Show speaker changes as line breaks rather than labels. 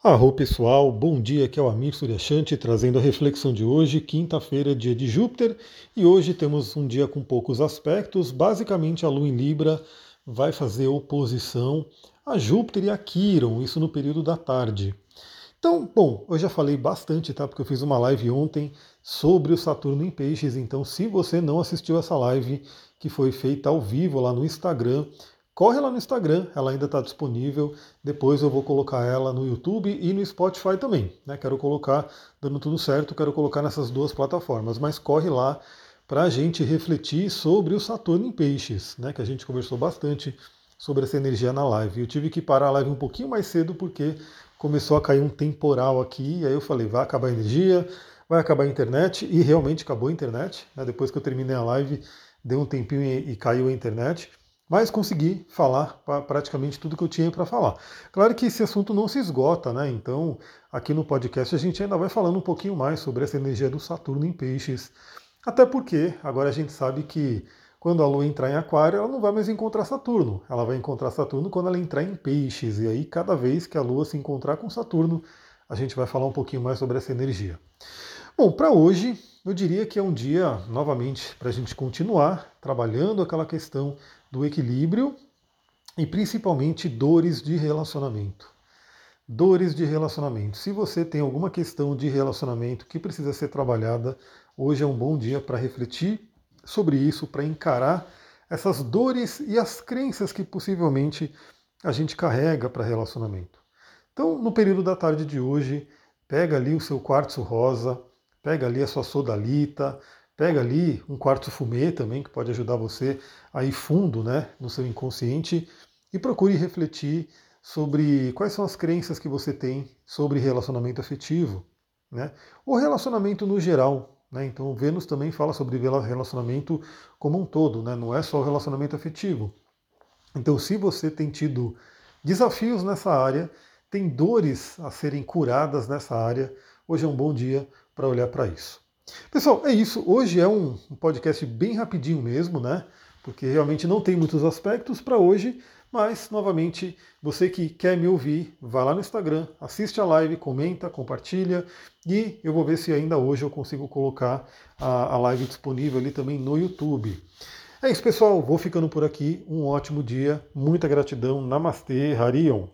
Arro pessoal, bom dia, aqui é o Amir Suryashanti trazendo a reflexão de hoje, quinta-feira, dia de Júpiter, e hoje temos um dia com poucos aspectos, basicamente a Lua em Libra vai fazer oposição a Júpiter e a Quiron, isso no período da tarde. Então, bom, eu já falei bastante, tá? Porque eu fiz uma live ontem sobre o Saturno em Peixes, então se você não assistiu essa live que foi feita ao vivo lá no Instagram, corre lá no Instagram, ela ainda está disponível. Depois eu vou colocar ela no YouTube e no Spotify também. Né? Quero colocar, dando tudo certo, quero colocar nessas duas plataformas. Mas corre lá para a gente refletir sobre o Saturno em Peixes, né? que a gente conversou bastante sobre essa energia na live. Eu tive que parar a live um pouquinho mais cedo porque começou a cair um temporal aqui, e aí eu falei, vai acabar a energia, vai acabar a internet, e realmente acabou a internet. Né? Depois que eu terminei a live, deu um tempinho e, e caiu a internet mas consegui falar praticamente tudo que eu tinha para falar. Claro que esse assunto não se esgota, né? Então, aqui no podcast a gente ainda vai falando um pouquinho mais sobre essa energia do Saturno em Peixes. Até porque agora a gente sabe que quando a Lua entrar em Aquário, ela não vai mais encontrar Saturno. Ela vai encontrar Saturno quando ela entrar em Peixes. E aí, cada vez que a Lua se encontrar com Saturno, a gente vai falar um pouquinho mais sobre essa energia. Bom, para hoje, eu diria que é um dia, novamente, para a gente continuar trabalhando aquela questão do equilíbrio e principalmente dores de relacionamento. Dores de relacionamento. Se você tem alguma questão de relacionamento que precisa ser trabalhada, hoje é um bom dia para refletir sobre isso, para encarar essas dores e as crenças que possivelmente a gente carrega para relacionamento. Então, no período da tarde de hoje, pega ali o seu quartzo rosa, pega ali a sua sodalita, Pega ali um quarto fumê também, que pode ajudar você a ir fundo né, no seu inconsciente e procure refletir sobre quais são as crenças que você tem sobre relacionamento afetivo, né? ou relacionamento no geral. Né? Então, Vênus também fala sobre relacionamento como um todo, né? não é só o relacionamento afetivo. Então, se você tem tido desafios nessa área, tem dores a serem curadas nessa área, hoje é um bom dia para olhar para isso. Pessoal, é isso. Hoje é um podcast bem rapidinho mesmo, né? Porque realmente não tem muitos aspectos para hoje, mas, novamente, você que quer me ouvir, vá lá no Instagram, assiste a live, comenta, compartilha e eu vou ver se ainda hoje eu consigo colocar a, a live disponível ali também no YouTube. É isso, pessoal. Vou ficando por aqui. Um ótimo dia. Muita gratidão. Namastê, Harion.